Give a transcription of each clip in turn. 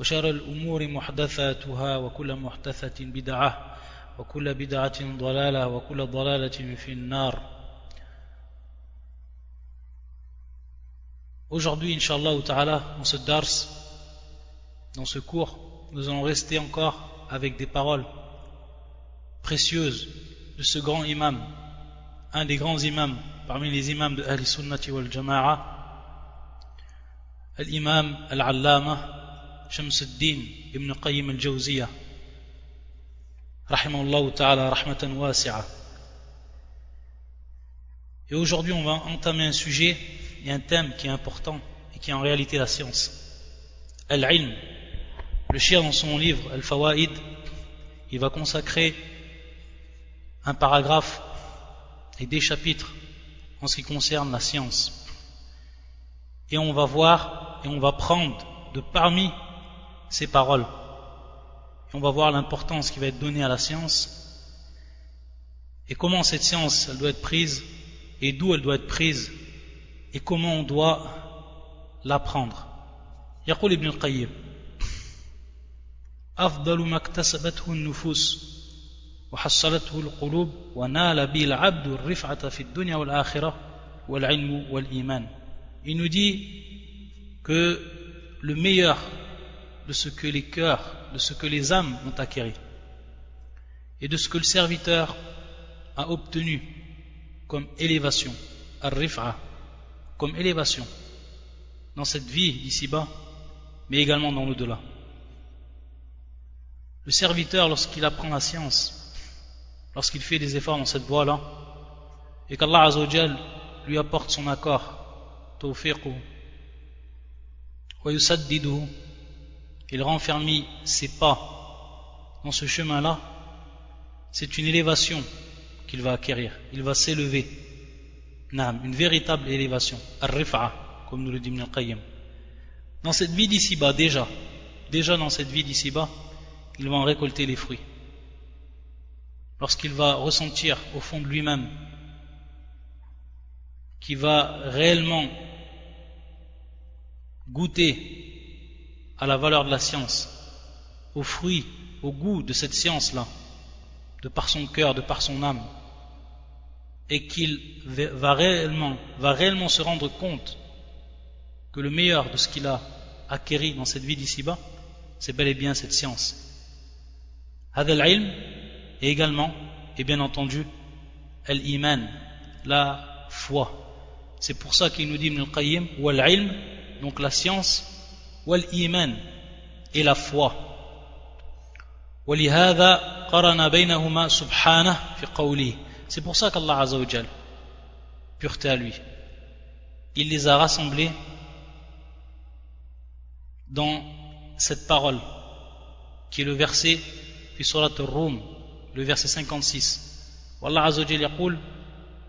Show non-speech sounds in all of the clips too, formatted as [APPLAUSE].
وشر الأمور محدثاتها وكل محدثة بدعة وكل بدعة ضلالة وكل ضلالة في النار Aujourd'hui, Inch'Allah Ta'ala, dans ce dars, dans ce cours, nous allons rester encore avec des paroles précieuses de ce grand imam, un des grands imams parmi les imams de Ahl Sunnati wal Jama'a, l'imam Al-Allama Et aujourd'hui, on va entamer un sujet et un thème qui est important et qui est en réalité la science. Al-Ilm. Le chien dans son livre Al-Fawaid, il va consacrer un paragraphe et des chapitres en ce qui concerne la science. Et on va voir et on va prendre de parmi ces paroles. Et on va voir l'importance qui va être donnée à la science et comment cette science elle doit être prise et d'où elle doit être prise et comment on doit l'apprendre. يقول ابن القيم أفضل ما اكتسبته النفوس وحصلته القلوب ونال به العبد الرفعة في الدنيا والآخرة والعلم والإيمان Il nous dit que le meilleur de ce que les cœurs, de ce que les âmes ont acquis et de ce que le serviteur a obtenu comme élévation, comme élévation dans cette vie d'ici-bas, mais également dans l'au-delà. Le serviteur, lorsqu'il apprend la science, lorsqu'il fait des efforts dans cette voie-là, et qu'Allah Azzawajal lui apporte son accord, tawfiqu, wa il renfermit ses pas dans ce chemin-là, c'est une élévation qu'il va acquérir, il va s'élever, une véritable élévation, comme nous le dit Ibn al-Qayyim. Dans cette vie d'ici-bas, déjà, déjà dans cette vie d'ici-bas, il va en récolter les fruits. Lorsqu'il va ressentir au fond de lui-même qu'il va réellement goûter à la valeur de la science, aux fruits, au goût de cette science-là, de par son cœur, de par son âme, et qu'il va réellement, va réellement se rendre compte que le meilleur de ce qu'il a acquéri dans cette vie d'ici-bas, c'est bel et bien cette science. Hadal ilm et également, et bien entendu, al-iman, la foi. C'est pour ça qu'il nous dit Ibn al-Qayyim, wal ilm, donc la science, et la foi. ولهذا قرن بينهما سبحانه في قوله c'est pour ça qu'Allah Azzawajal, pureté à lui, il les a rassemblés dans cette parole, qui est le verset في سورة الروم le verset 56 والله عز وجل يقول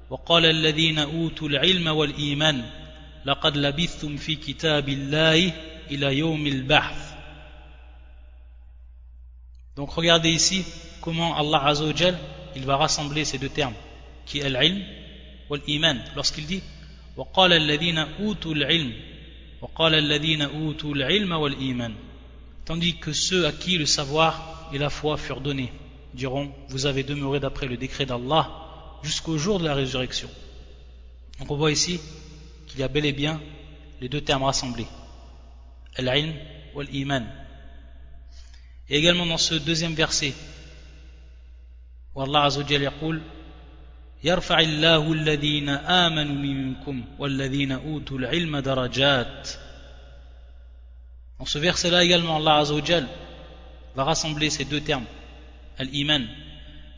وقال الذين أوتوا العلم والإيمان لقد لبثتم في كتاب الله إلى يوم البعث Donc regardez ici comment Allah Azzawajal il va rassembler ces deux termes qui est l'ilm ou l'iman lorsqu'il dit وقال الذين أوتوا العلم وقال الذين أوتوا العلم والإيمان tandis que ceux à qui le savoir et la foi furent donnés diront vous avez demeuré d'après le décret d'Allah jusqu'au jour de la résurrection donc on voit ici qu'il y a bel et bien les deux termes rassemblés Al-ilm ou l'iman et également dans ce deuxième verset والله عز وجل يقول يرفع الله الذين آمنوا منكم والذين أوتوا العلم درجات Dans ce verset-là également, Allah Azzawajal va rassembler ces deux termes, al-iman.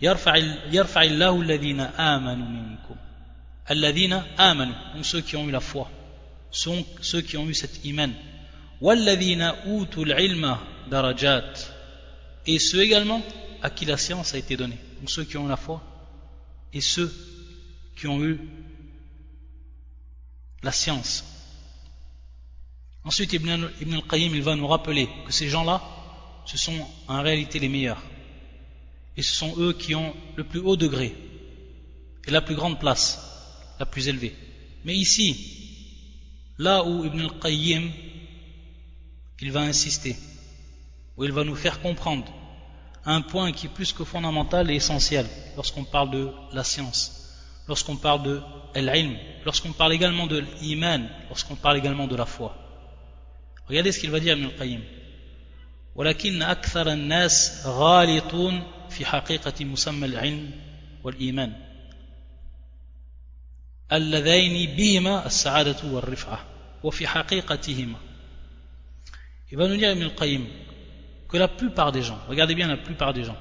يرفع الله الذين آمنوا منكم الذين آمنوا donc ceux qui ont eu la foi sont ceux qui ont eu cet iman et ceux également à qui la science a été donnée. Donc ceux qui ont la foi et ceux qui ont eu la science. Ensuite Ibn, Ibn al-Qayyim il va nous rappeler que ces gens-là ce sont en réalité les meilleurs. Et ce sont eux qui ont le plus haut degré et la plus grande place la plus élevée. Mais ici là où Ibn al-Qayyim il va insister, où il va nous faire comprendre un point qui est plus que fondamental et essentiel lorsqu'on parle de la science, lorsqu'on parle de l'ilm, lorsqu'on parle également de l'iman, lorsqu'on parle également de la foi. Regardez ce qu'il va dire Ibn al-Qayyim. ولكن أكثر الناس غالطون في حقيقة مسمى العلم والإيمان اللذين بهما السعادة والرفعة وفي حقيقتهما il va nous dire Ibn al-Qayyim que la plupart des gens, regardez bien la plupart des gens,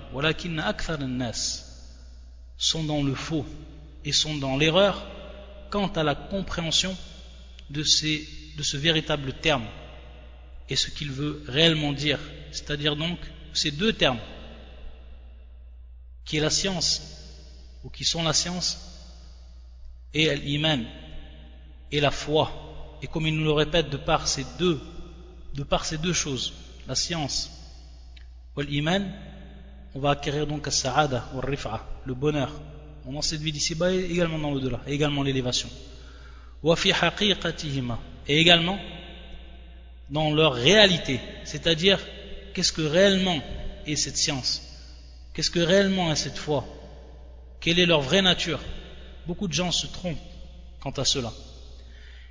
sont dans le faux et sont dans l'erreur quant à la compréhension de, ces, de ce véritable terme et ce qu'il veut réellement dire, c'est-à-dire donc ces deux termes, qui est la science ou qui sont la science et l'iman et la foi. Et comme il nous le répète de par ces deux de par ces deux choses, la science ou l'iman, on va acquérir donc as-sa'ada ou rifa le bonheur, dans cette vie d'ici-bas et également dans l'au-delà, également l'élévation. Et également dans leur réalité, c'est-à-dire qu'est-ce que réellement est cette science, qu'est-ce que réellement est cette foi, quelle est leur vraie nature? Beaucoup de gens se trompent quant à cela.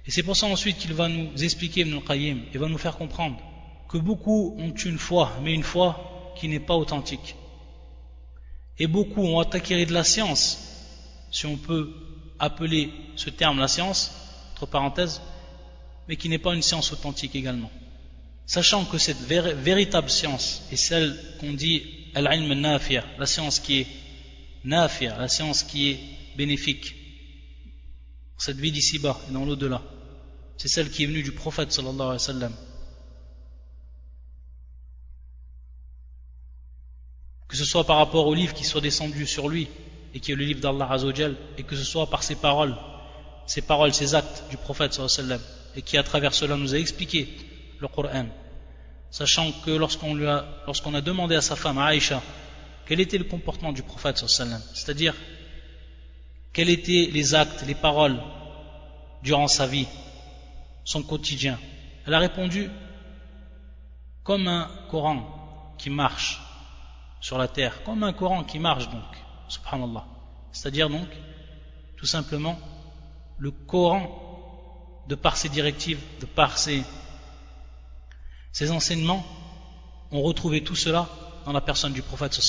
Et c'est pour ça ensuite qu'il va nous expliquer Ibn al-Qayyim et va nous faire comprendre que beaucoup ont une foi, mais une foi qui n'est pas authentique. Et beaucoup ont acquis de la science, si on peut appeler ce terme la science, entre parenthèses, mais qui n'est pas une science authentique également. Sachant que cette véritable science est celle qu'on dit al-ilm la science qui est nafir, la science qui est bénéfique, cette vie d'ici-bas et dans l'au-delà. C'est celle qui est venue du prophète sallallahu alayhi wa sallam. Que ce soit par rapport au livre qui soit descendu sur lui et qui est le livre d'Allah Azzawajal, et que ce soit par ses paroles, ses paroles, ses actes du prophète sallallahu alayhi wa sallam et qui à travers cela nous a expliqué le Coran, sachant que lorsqu'on a, a demandé à sa femme, Aïcha, quel était le comportement du prophète, c'est-à-dire quels étaient les actes, les paroles durant sa vie, son quotidien, elle a répondu comme un Coran qui marche sur la terre, comme un Coran qui marche donc, subhanallah. C'est-à-dire donc, tout simplement, le Coran de par ses directives, de par ses, enseignements, on retrouvait tout cela dans la personne du prophète.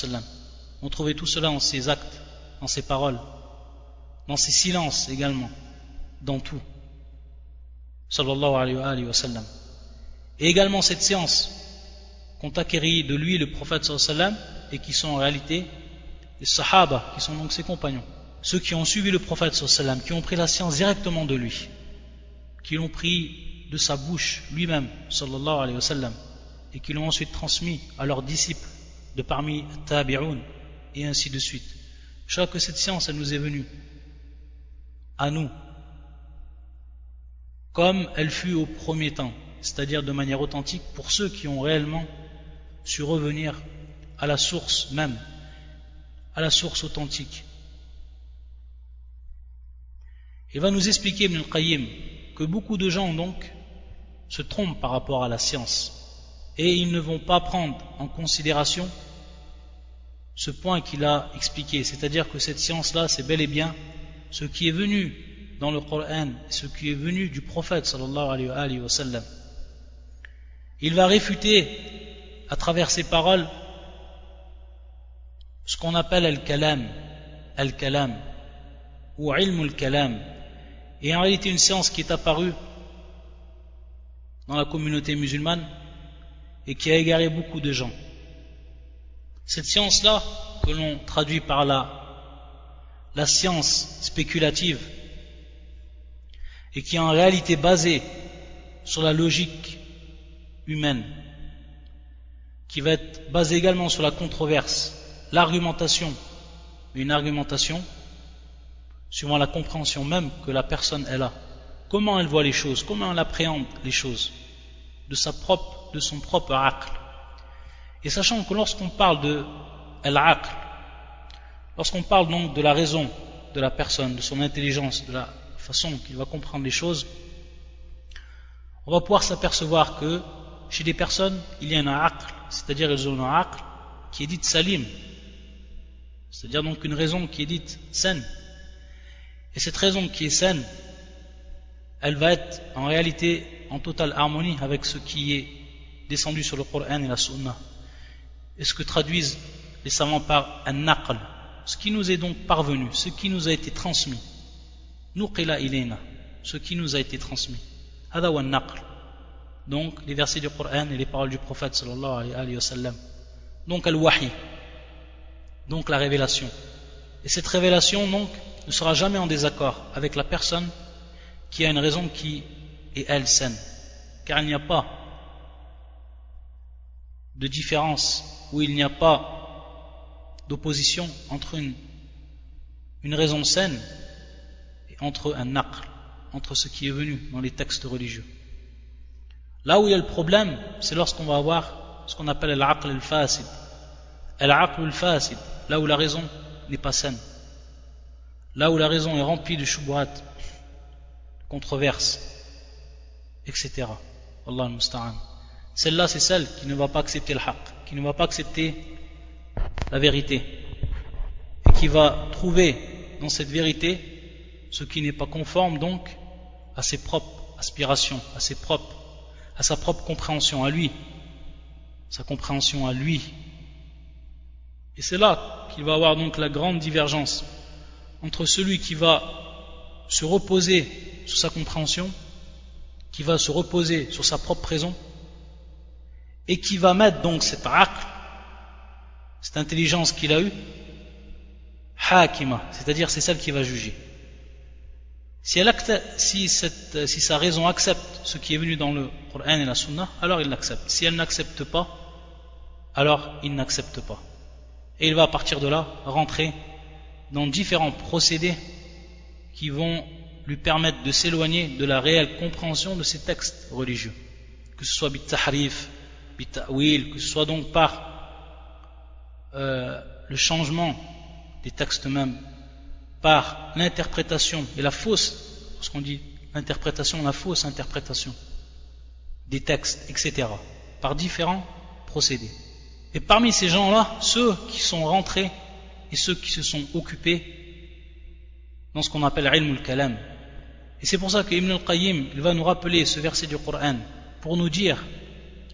On trouvait tout cela dans ses actes, dans ses paroles, dans ses silences également, dans tout. Sallallahu alayhi wa. Et également cette science qu'ont acquéri de lui le prophète sallam et qui sont en réalité les sahaba, qui sont donc ses compagnons. Ceux qui ont suivi le prophète sallam, qui ont pris la science directement de lui qui l'ont pris de sa bouche lui-même, sallallahu alayhi wa et qui l'ont ensuite transmis à leurs disciples de parmi tabi'un, et ainsi de suite. Je crois que cette science, elle nous est venue à nous, comme elle fut au premier temps, c'est-à-dire de manière authentique pour ceux qui ont réellement su revenir à la source même, à la source authentique. Il va nous expliquer Ibn al-Qayyim que beaucoup de gens donc se trompent par rapport à la science et ils ne vont pas prendre en considération ce point qu'il a expliqué, c'est-à-dire que cette science-là, c'est bel et bien ce qui est venu dans le Coran, ce qui est venu du prophète sallallahu alayhi wa sallam. Il va réfuter à travers ses paroles ce qu'on appelle al-kalam, al-kalam ou ilm al-kalam, et en réalité une science qui est apparue dans la communauté musulmane et qui a égaré beaucoup de gens. Cette science-là, que l'on traduit par la, la science spéculative, et qui est en réalité basée sur la logique humaine, qui va être basé également sur la controverse, l'argumentation, une argumentation, suivant la compréhension même que la personne elle a. Comment elle voit les choses, comment elle appréhende les choses, de, sa propre, de son propre aql. Et sachant que lorsqu'on parle de al-aql, lorsqu'on parle donc de la raison de la personne, de son intelligence, de la façon qu'il va comprendre les choses, on va pouvoir s'apercevoir que chez des personnes, il y a un aql, c'est-à-dire ils ont un aql qui est dit salim, c'est-à-dire donc une raison qui est dite saine. Et cette raison qui est saine, elle va être en réalité en totale harmonie avec ce qui est descendu sur le Coran et la Sunna. Et ce que traduisent les savants par un naql, ce qui nous est donc parvenu, ce qui nous a été transmis. Nuqila ilayna, ce qui nous a été transmis. Hada wa naql. Donc les versets du Coran et les paroles du prophète. Donc al-wahi. Donc la révélation. Et cette révélation donc ne sera jamais en désaccord avec la personne qui a une raison qui est elle saine. Car il n'y a pas de différence ou il n'y a pas d'opposition entre une, une raison saine et entre un naql, entre ce qui est venu dans les textes religieux. Là où il y a le problème, c'est lorsqu'on va avoir ce qu'on appelle l'aql al-fasid. Al-aql al-fasid, là où la raison n'est pas saine. Là où la raison est remplie de shubuhat, controverses, etc. Allah. Celle-là, c'est celle qui ne va pas accepter le qui ne va pas accepter la vérité, et qui va trouver dans cette vérité ce qui n'est pas conforme donc à ses propres aspirations, à ses propres, à sa propre compréhension, à lui, sa compréhension à lui. Et c'est là qu'il va avoir donc la grande divergence entre celui qui va se reposer sur sa compréhension, qui va se reposer sur sa propre raison, et qui va mettre donc cette aql, cette intelligence qu'il a eue, hakima, c'est-à-dire c'est celle qui va juger. Si, elle si, cette, si, sa raison accepte ce qui est venu dans le Coran et la Sunna, alors il l'accepte. Si elle n'accepte pas, alors il n'accepte pas. Et il va à partir de là rentrer dans différents procédés qui vont lui permettre de s'éloigner de la réelle compréhension de ces textes religieux. Que ce soit bit-tahrif, bit-ta'wil, que ce soit donc par euh, le changement des textes même, par l'interprétation et la fausse, ce qu'on dit l'interprétation, la fausse interprétation des textes, etc., par différents procédés. Et parmi ces gens-là, ceux qui sont rentrés et ceux qui se sont occupés dans ce qu'on appelle ilm al-kalam, et c'est pour ça que Ibn al-Qayyim il va nous rappeler ce verset du Coran pour nous dire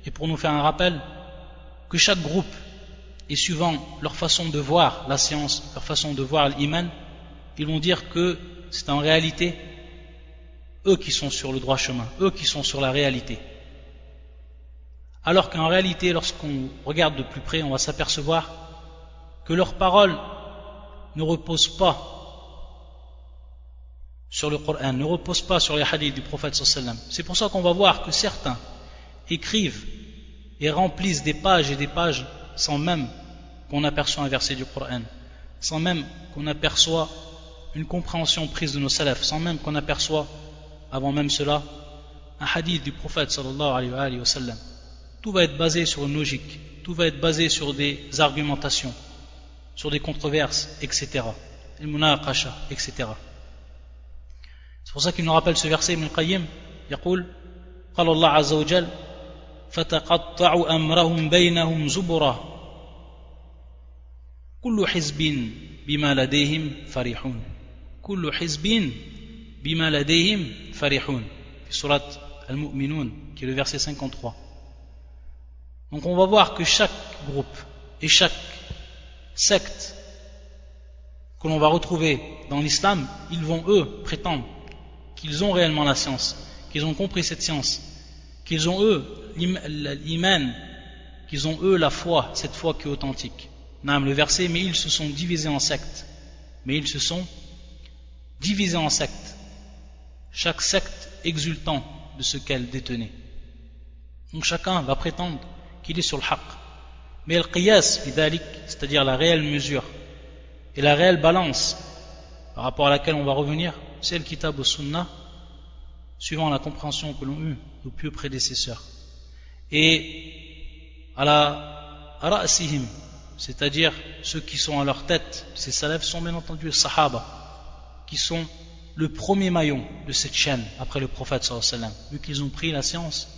et pour nous faire un rappel que chaque groupe, et suivant leur façon de voir la science, leur façon de voir l'iman, ils vont dire que c'est en réalité eux qui sont sur le droit chemin, eux qui sont sur la réalité. Alors qu'en réalité, lorsqu'on regarde de plus près, on va s'apercevoir que leurs paroles ne reposent pas sur le Coran, ne repose pas sur les hadiths du prophète. C'est pour ça qu'on va voir que certains écrivent et remplissent des pages et des pages sans même qu'on aperçoit un verset du Coran, sans même qu'on aperçoit une compréhension prise de nos salafs, sans même qu'on aperçoit, avant même cela, un hadith du prophète sallallahu alayhi wa sallam. Tout va être basé sur une logique, tout va être basé sur des argumentations, sur des controverses, etc. etc. C'est pour ça qu'il nous rappelle ce verset Ibn Qayyim يقول قال الله عز وجل فتقطعوا أمرهم بينهم زبرا كل حزب بما لديهم فرحون كل حزب بما لديهم فرحون في سورة المؤمنون qui est le verset 53 donc on va voir que chaque groupe et chaque secte que l'on va retrouver dans l'islam ils vont eux prétendre qu'ils ont réellement la science, qu'ils ont compris cette science, qu'ils ont eux l'iman, qu'ils ont eux la foi, cette foi qui est authentique. Non, le verset, mais ils se sont divisés en sectes. Mais ils se sont divisés en sectes. Chaque secte exultant de ce qu'elle détenait. Donc chacun va prétendre qu'il est sur le haqq. Mais le qiyas, c'est-à-dire la réelle mesure et la réelle balance par rapport à laquelle on va revenir, c'est le kitab sunnah, suivant la compréhension que l'ont eu nos pieux prédécesseurs. Et à la c'est-à-dire ceux qui sont à leur tête, ces salafs sont bien entendu les sahaba, qui sont le premier maillon de cette chaîne après le prophète sallallahu alayhi vu qu'ils ont pris la science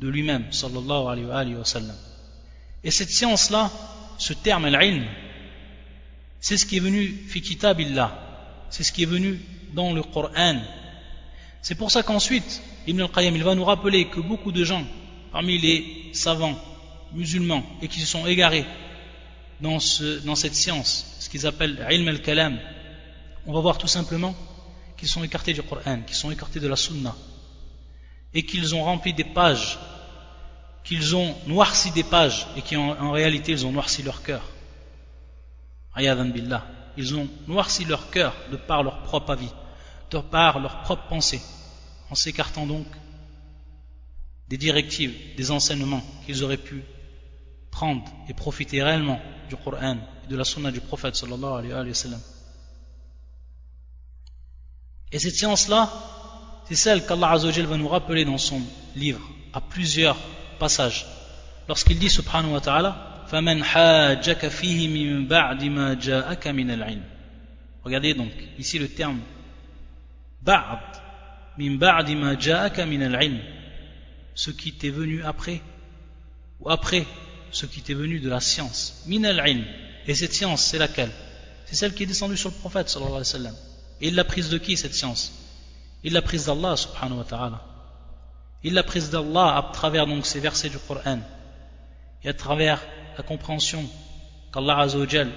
de lui-même sallallahu alayhi wa sallam. Et cette science-là, ce terme al-ilm, c'est ce qui est venu fi kitabillah, c'est ce qui est venu dans le Coran. C'est pour ça qu'ensuite, Ibn al-Qayyim, il va nous rappeler que beaucoup de gens, parmi les savants musulmans, et qui se sont égarés dans, ce, dans cette science, ce qu'ils appellent ilm al-kalam, on va voir tout simplement qu'ils sont écartés du Coran, qu'ils sont écartés de la Sunna, et qu'ils ont rempli des pages, qu'ils ont noirci des pages, et qui en, réalité ils ont noirci leur cœur. billah. Ils ont noirci leur cœur de par leur propre avis, de par leur propre pensée, en s'écartant donc des directives, des enseignements qu'ils auraient pu prendre et profiter réellement du Coran et de la Sunna du prophète sallallahu alayhi wa sallam. Et cette science-là, c'est celle qu'Allah Azzawajal va nous rappeler dans son livre, à plusieurs passages. Lorsqu'il dit, subhanahu wa ta'ala, فَمَنْ حَاجَكَ فِيهِ مِن بَعْدِ مَا جَاءَكَ مِنَ الْعِلْمِ Regardez donc, ici le terme ba'd, min ba'di ma ja'aka min al-ilm, ce qui t'est venu après, ou après ce qui t'est venu de la science, min al-ilm. Et cette science, c'est laquelle C'est celle qui est descendue sur le prophète sallallahu alayhi wa sallam. Et il l'a prise de qui cette science Il l'a prise d'Allah subhanahu wa ta'ala. Il l'a prise d'Allah à travers donc ces versets du Coran et à travers la compréhension qu'Allah azawajal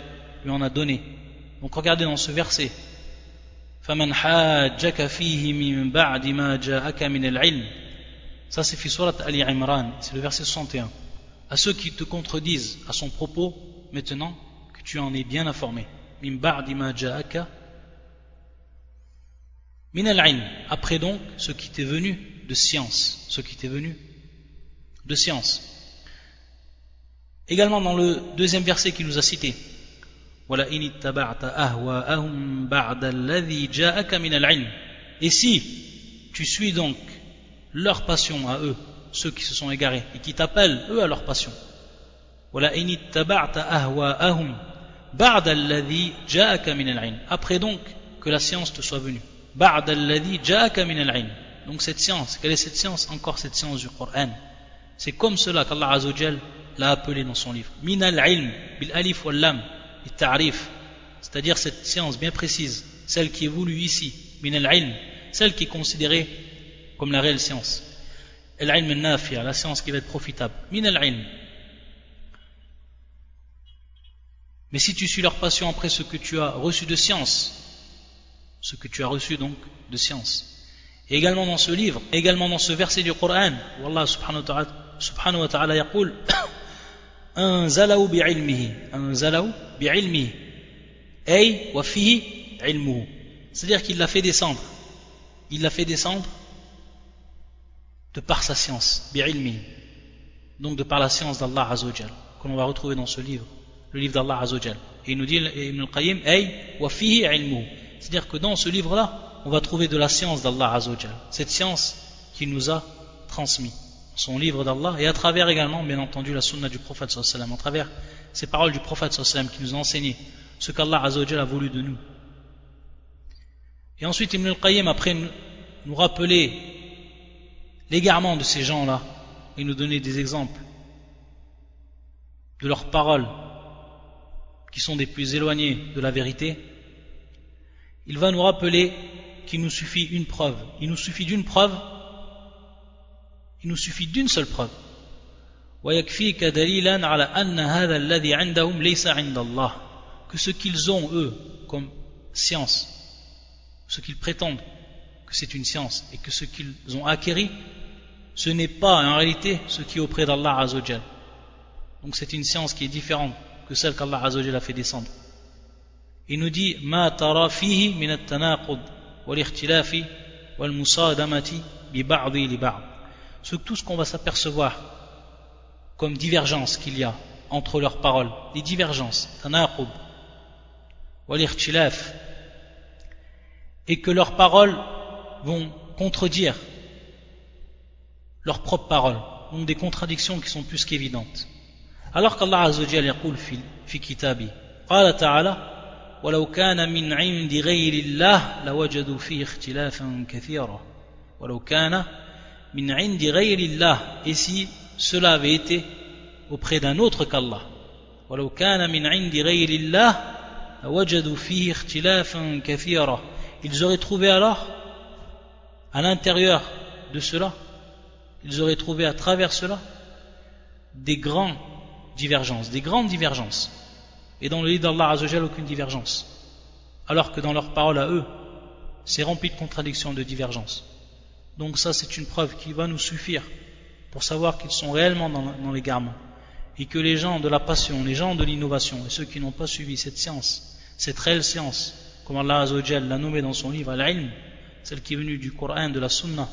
lui en a donné. Donc regardez dans ce verset فَمَنْ حَاجَّكَ فِيهِ مِن بَعْدِ مَا جَاءَكَ مِنَ الْعِلْمِ Ça c'est surat Ali Imran, c'est le verset 61. à ceux qui te contredisent à son propos maintenant que tu en es bien informé. après donc ce qui t'est venu de science, ce qui t'est venu de science. Également dans le deuxième verset qu'il nous a cité, et si tu suis donc leur passion à eux ceux qui se sont égarés, et qui t'appellent eux à leur passion, après donc que la science te soit venue donc cette science, quelle est cette science? Encore cette science du Coran. C'est comme cela qu'Allah Azzawajal l'a appelé dans son livre. Min al-ilm, bil alif wal lam, ta'rif. C'est-à-dire cette science bien précise, celle qui est voulue ici, min al-ilm, celle qui est considérée comme la réelle science Al-ilm al la science qui va être profitable. Min al-ilm. Mais si tu suis leur passion après ce que tu as reçu de science, ce que tu as reçu donc de science. Et également dans ce livre, également dans ce verset du Coran, où Allah subhanahu wa ta'ala, subhanahu wa ta'ala yaqul, أنزله بعلمه أنزله بعلمه أي وفيه علمه c'est-à-dire qu'il l'a fait descendre il l'a fait descendre de par sa science, bi'ilmi, donc de par la science d'Allah Azzawajal, que l'on va retrouver dans ce livre, le livre d'Allah Azzawajal. Et il nous dit, Ibn al-Qayyim, C'est-à-dire que dans ce livre-là, on va trouver de la science d'Allah Azzawajal, cette science qu'il nous a transmise, son livre d'Allah, et à travers également, bien entendu, la sunna du prophète sallallahu à travers ces paroles du prophète sallallahu qui nous a enseigné ce qu'Allah Azzawajal a voulu de nous. Et ensuite, Ibn al-Qayyim, après nous rappeler l'égarement de ces gens-là et nous donner des exemples de leurs paroles qui sont des plus éloignées de la vérité, il va nous rappeler qu'il nous suffit une preuve. Il nous suffit d'une preuve. Il nous suffit d'une seule preuve. que ce qu'ils ont eux comme science ce qu'ils prétendent que c'est une science et que ce qu'ils ont acquéri ce n'est pas en réalité ce qui est auprès d'Allah Azzawajal donc c'est une science qui est différente que celle qu'Allah Azzawajal a fait descendre il nous dit at-tanaqud wal ikhtilafi wal musadamati bi ba'dhi li ba'd. tout ce qu'on va s'apercevoir comme divergence qu'il y a entre leurs paroles, les divergences, tanaqub, et que leurs paroles vont contredire leurs propres paroles, donc des contradictions qui sont plus qu'évidentes. Alors qu'Allah Azzawajal yaqul fi, fi kitabi, قال تعالى ولو كان من عند غير الله لوجدوا فيه اختلافا كثيرا ولو كان من عند غير الله et si cela avait été auprès d'un autre qu'Allah ولو كان من عند غير الله لوجدوا فيه اختلافا كثيرا ils auraient trouvé alors à l'intérieur de cela ils auraient trouvé à travers cela des grandes divergences, des grandes divergences. Et dans le livre d'Allah Azzawajal, aucune divergence. Alors que dans leurs paroles à eux, c'est rempli de contradictions, de divergences. Donc ça, c'est une preuve qui va nous suffire pour savoir qu'ils sont réellement dans, l'égarement. Et que les gens de la passion, les gens de l'innovation, et ceux qui n'ont pas suivi cette science, cette réelle science, comme Allah Azzawajal l'a nommé dans son livre, Al-Ilm, celle qui est venue du Coran, de la Sunna,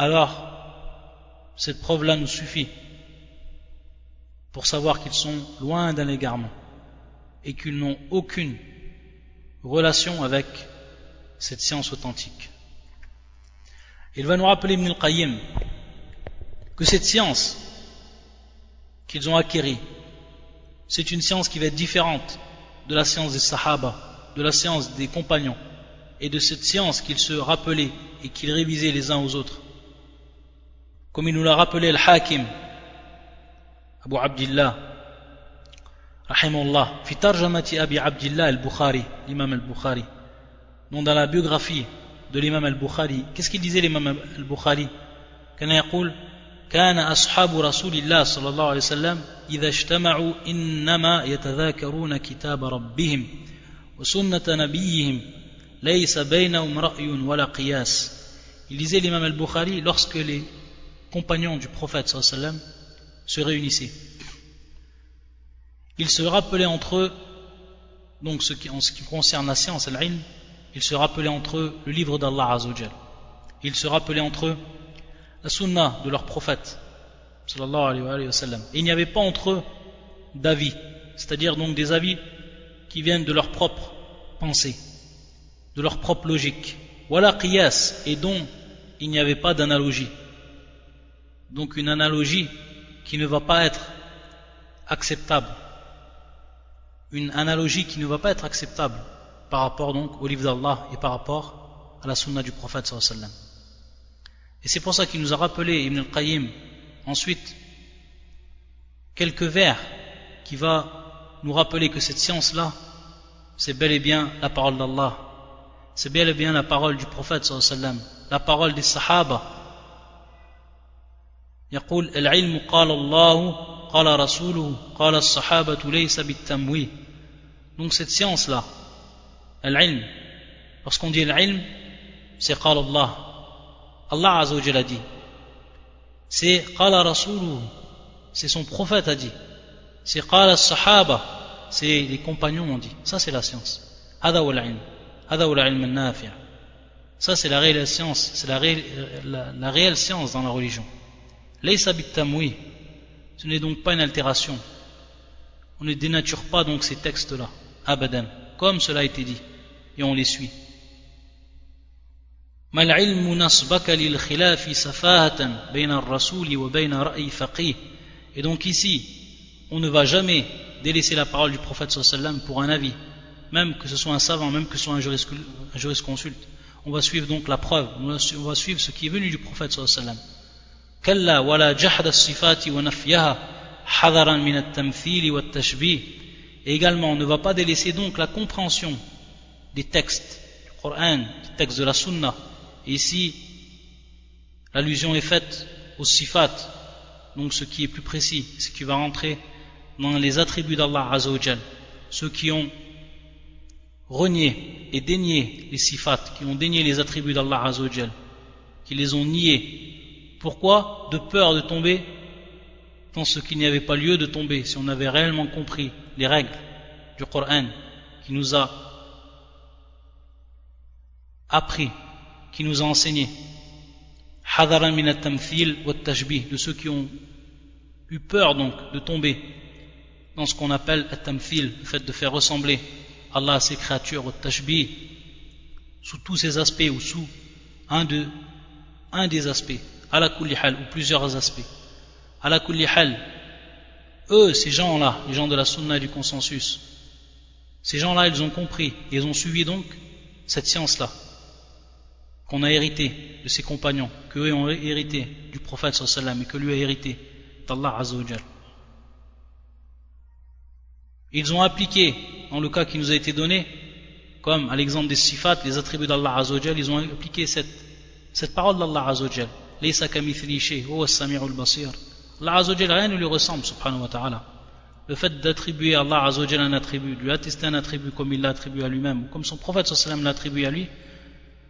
alors cette preuve-là nous suffit pour savoir qu'ils sont loin d'un égarement et qu'ils n'ont aucune relation avec cette science authentique. Il va nous rappeler Ibn que cette science qu'ils ont acquérie, c'est une science qui va être différente de la science des Sahaba, de la science des compagnons, et de cette science qu'ils se rappelaient et qu'ils révisaient les uns aux autres comme il nous l'a rappelé le Hakim, Abu Abdillah, rahimahullah, fi tarjamati Abi Abdillah al-Bukhari, l'imam al-Bukhari. Donc dans la biographie de l'imam al-Bukhari, qu'est-ce qu'il disait l'imam al-Bukhari كان يقول كان أصحاب رسول الله صلى الله عليه وسلم إذا اجتمعوا إنما يتذاكرون كتاب ربهم وسنة نبيهم ليس بينهم رأي ولا قياس Il disait l'imam al-Bukhari lorsque les compagnons du prophète sallam se réunissaient. Ils se rappelaient entre eux, donc en ce qui concerne la science, al ils se rappelaient entre eux le livre d'Allah Azzawajal. Ils se rappelaient entre eux la sunna de leur prophète sallallahu alayhi wa sallam. Et il n'y avait pas entre eux d'avis, c'est-à-dire donc des avis qui viennent de leur propre pensée, de leur propre logique. Voilà qiyas, et dont il n'y avait pas d'analogie donc une analogie qui ne va pas être acceptable. Une analogie qui ne va pas être acceptable par rapport donc au livre d'Allah et par rapport à la sunna du prophète sallallahu Et c'est pour ça qu'il nous a rappelé Ibn al-Qayyim ensuite quelques vers qui va nous rappeler que cette science-là c'est bel et bien la parole d'Allah. C'est bel et bien la parole du prophète sallallahu la parole des sahaba يقول العلم قال الله قال رسوله قال الصحابة ليس بالتمويه donc cette science là العلم lorsqu'on dit العلم c'est قال الله Allah Azza wa a dit c'est قال رسوله c'est son prophète a dit c'est قال الصحابة c'est les compagnons ont dit ça c'est la science هذا هو العلم هذا هو العلم النافع ça c'est la réelle science c'est la, la, la réelle science dans la religion ce n'est donc pas une altération. On ne dénature pas donc ces textes-là, abadan, comme cela a été dit, et on les suit. Et donc ici, on ne va jamais délaisser la parole du prophète sallam pour un avis, même que ce soit un savant, même que ce soit un jurisconsulte. On va suivre donc la preuve, on va suivre ce qui est venu du prophète sallam. كلا ولا جحد الصفات ونفيها حذرا من التمثيل والتشبيه et également on ne va pas délaisser donc la compréhension des textes du Coran, des textes de la Sunna et ici l'allusion est faite au sifat donc ce qui est plus précis ce qui va rentrer dans les attributs d'Allah Azzawajal ceux qui ont renié et dénié les sifat qui ont dénié les attributs d'Allah Azzawajal qui les ont niés pourquoi De peur de tomber dans ce qu'il n'y avait pas lieu de tomber si on avait réellement compris les règles du Coran qui nous a appris, qui nous a enseigné. de ceux qui ont eu peur donc de tomber dans ce qu'on appelle at-tamthil, le fait de faire ressembler Allah à ses créatures, au sous tous ses aspects ou sous un des aspects, à la hal, ou plusieurs aspects. À la hal, eux, ces gens-là, les gens de la sunna et du consensus, ces gens-là, ils ont compris, ils ont suivi donc cette science-là, qu'on a hérité de ses compagnons, qu'eux ont hérité du prophète sallallahu et que lui a hérité d'Allah Azzawajal. Ils ont appliqué, dans le cas qui nous a été donné, comme à l'exemple des sifat, les attributs d'Allah Azzawajal, ils ont appliqué cette, cette parole d'Allah Azzawajal. Allah Azzawajal, rien ne lui ressemble, subhanahu wa ta'ala. Le fait d'attribuer à Allah Azzawajal un attribut, lui attester un attribut comme il l'a attribué à lui-même, comme son prophète sallallahu l'a attribué à lui,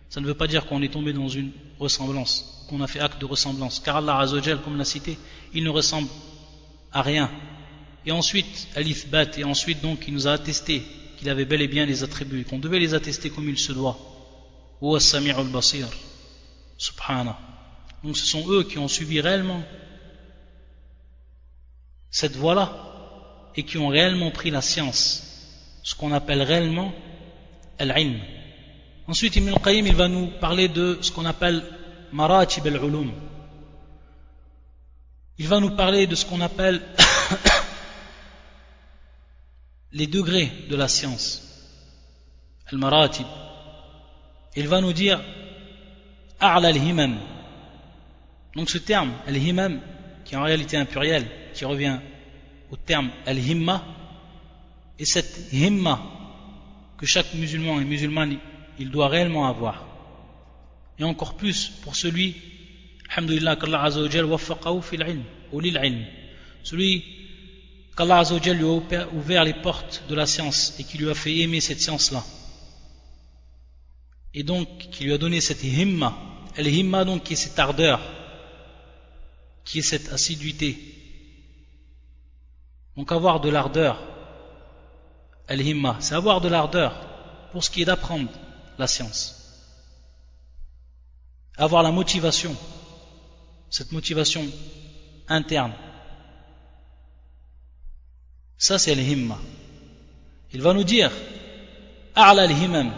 ça ne veut pas dire qu'on est tombé dans une ressemblance, qu'on a fait acte de ressemblance. Car Allah Azzawajal, comme l'a cité, il ne ressemble à rien. Et ensuite, Alif-Bat, et ensuite donc il nous a attesté qu'il avait bel et bien les attributs, qu'on devait les attester comme il se doit. Ou al basir Subhana. Donc ce sont eux qui ont suivi réellement cette voie-là et qui ont réellement pris la science, ce qu'on appelle réellement al-ilm. Ensuite, Ibn al-Qayyim, il va nous parler de ce qu'on appelle maratib al-ulum. Il va nous parler de ce qu'on appelle [COUGHS] les degrés de la science. Al-maratib. Il va nous dire A'la al-himam. Donc ce terme, al-himam, qui est en réalité un pluriel, qui revient au terme al-himma, et cette himma que chaque musulman et musulmane il doit réellement avoir. Et encore plus pour celui, alhamdulillah, qu'Allah Azzawajal waffaqahu fil ilm, ou lil. Celui qu'Allah Azzawajal lui a ouvert les portes de la science et qui lui a fait aimer cette science-là. Et donc, qui lui a donné cette himma. El himma, donc, qui est cette ardeur, qui est cette assiduité. Donc, avoir de l'ardeur. El himma, c'est avoir de l'ardeur pour ce qui est d'apprendre la science. Avoir la motivation, cette motivation interne. Ça, c'est l'himma. Il va nous dire أعلى الهمم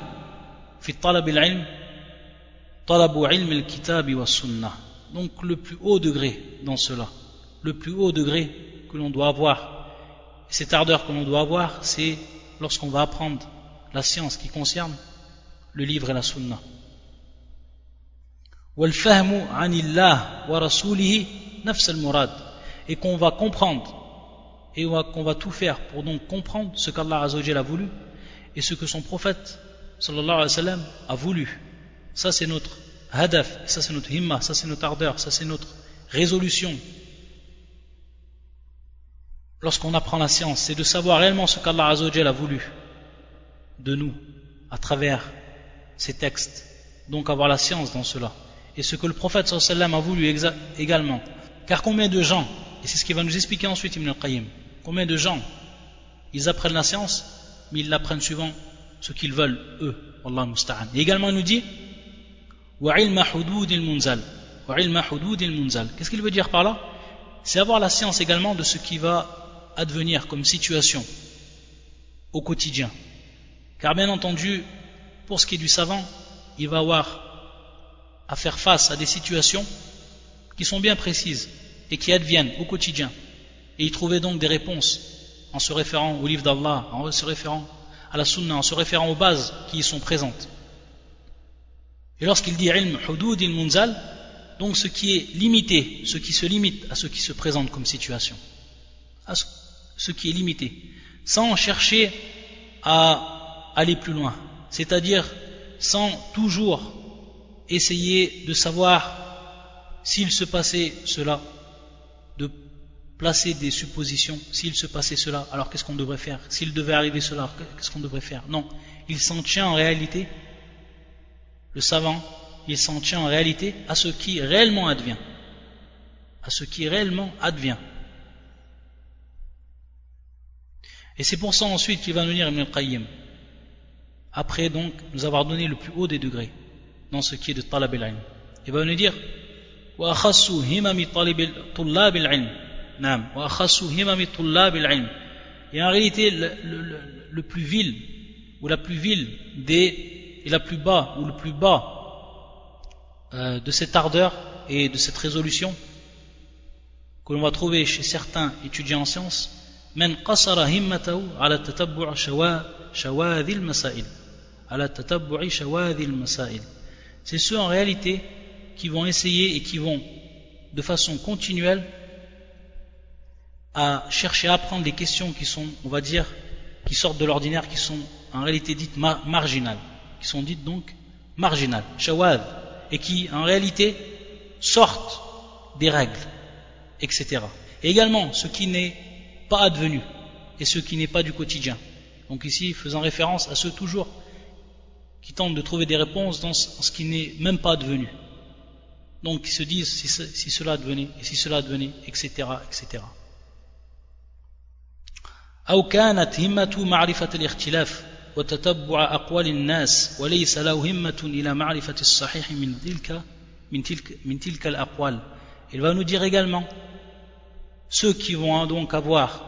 في طلب العلم طلب علم الكتاب والسنة donc le plus haut degré dans cela le plus haut degré que l'on doit avoir cette ardeur que l'on doit avoir c'est lorsqu'on va apprendre la science qui concerne le livre et la sunna. Et qu'on va comprendre et qu'on va tout faire pour donc comprendre ce qu'Allah a voulu et ce que son prophète sallallahu alayhi wa a voulu. Ça c'est notre hadaf, ça c'est notre himma, ça c'est notre ardeur, ça c'est notre résolution. Lorsqu'on apprend la science, c'est de savoir réellement ce qu'Allah a voulu de nous à travers ces textes, donc avoir la science dans cela. Et ce que le prophète sallam a voulu également. Car combien de gens, et c'est ce qu'il va nous expliquer ensuite Ibn al-Qayyim, combien de gens, ils apprennent la science, mais ils l'apprennent suivant ce qu'ils veulent, eux, Allah musta'an. Et également il nous dit, Qu'est-ce qu'il veut dire par là? C'est avoir la science également de ce qui va advenir comme situation au quotidien. Car bien entendu, pour ce qui est du savant, il va avoir à faire face à des situations qui sont bien précises et qui adviennent au quotidien. Et il trouvait donc des réponses en se référant au livre d'Allah, en se référant à la sunna, en se référant aux bases qui y sont présentes. Et lorsqu'il dit ilm hudud il munzal, donc ce qui est limité, ce qui se limite à ce qui se présente comme situation, à ce qui est limité, sans chercher à aller plus loin, c'est-à-dire sans toujours essayer de savoir s'il se passait cela, de placer des suppositions, s'il se passait cela, alors qu'est-ce qu'on devrait faire S'il devait arriver cela, qu'est-ce qu'on devrait faire. Non, il s'en tient en réalité, le savant, il s'en tient en réalité à ce qui réellement advient, à ce qui réellement advient. Et c'est pour ça ensuite qu'il va nous dire Ibn après donc nous avoir donné le plus haut des degrés dans ce qui est de talab. Il va nous dire Et en réalité, le, plus vil, ou la plus vile des, et la plus bas, ou le plus bas euh, de cette ardeur et de cette résolution que l'on va trouver chez certains étudiants en sciences, من قصر همته على تتبع شواذ المسائل على تتبع شواذ المسائل c'est ceux en réalité qui vont essayer et qui vont de façon continuelle à chercher à apprendre les questions qui sont, on va dire, qui sortent de l'ordinaire, qui sont en réalité dites marginales, qui sont dites donc marginales, shawad, et qui en réalité sortent des règles, etc. Et également ce qui n'est pas advenu et ce qui n'est pas du quotidien. Donc ici, faisant référence à ceux toujours qui tentent de trouver des réponses dans ce qui n'est même pas advenu. Donc ils se disent si, si cela advenait, et si cela advenait, etc. etc. أو كانت همة معرفة الاختلاف وتتبع أقوال الناس وليس له همة إلى معرفة الصحيح من تلك من تلك من تلك الأقوال. Il va nous dire également ceux qui vont donc avoir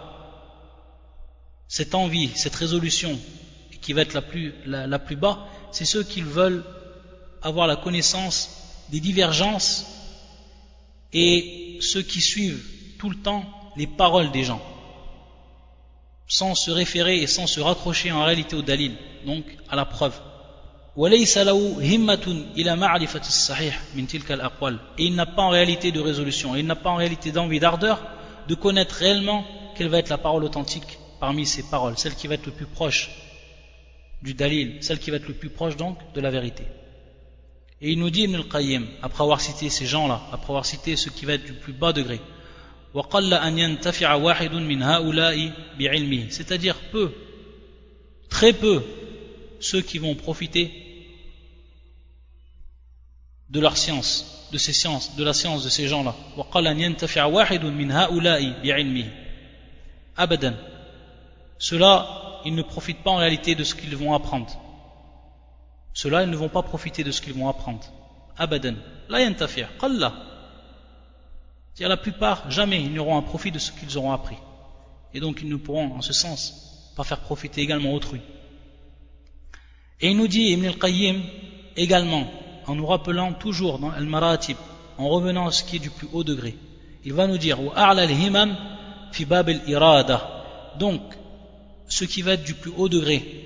cette envie, cette résolution, qui va être la plus, la, la plus bas, c'est ceux qui veulent avoir la connaissance des divergences et ceux qui suivent tout le temps les paroles des gens, sans se référer et sans se raccrocher en réalité au dalil, donc à la preuve. Et il n'a pas en réalité de résolution, il n'a pas en réalité d'envie, d'ardeur de connaître réellement quelle va être la parole authentique parmi ces paroles, celle qui va être le plus proche du dalil, celle qui va être le plus proche donc de la vérité. Et il nous dit Ibn al-Qayyim, après avoir cité ces gens-là, après avoir cité ce qui va être du plus bas degré, c'est-à-dire peu, très peu, ceux qui vont profiter de leur science, de ces sciences, de la science de ces gens-là. Cela, ils ne profitent pas en réalité de ce qu'ils vont apprendre. Cela, ils ne vont pas profiter de ce qu'ils vont apprendre. Abadan. La. C'est-à-dire la plupart, jamais ils n'auront un profit de ce qu'ils auront appris. Et donc ils ne pourront, en ce sens, pas faire profiter également autrui. Et il nous dit, Ibn al-Qayyim, également, en nous rappelant toujours dans Al-Maratib, en revenant à ce qui est du plus haut degré, il va nous dire, fi bab al-irada. Donc, ce qui va être du plus haut degré,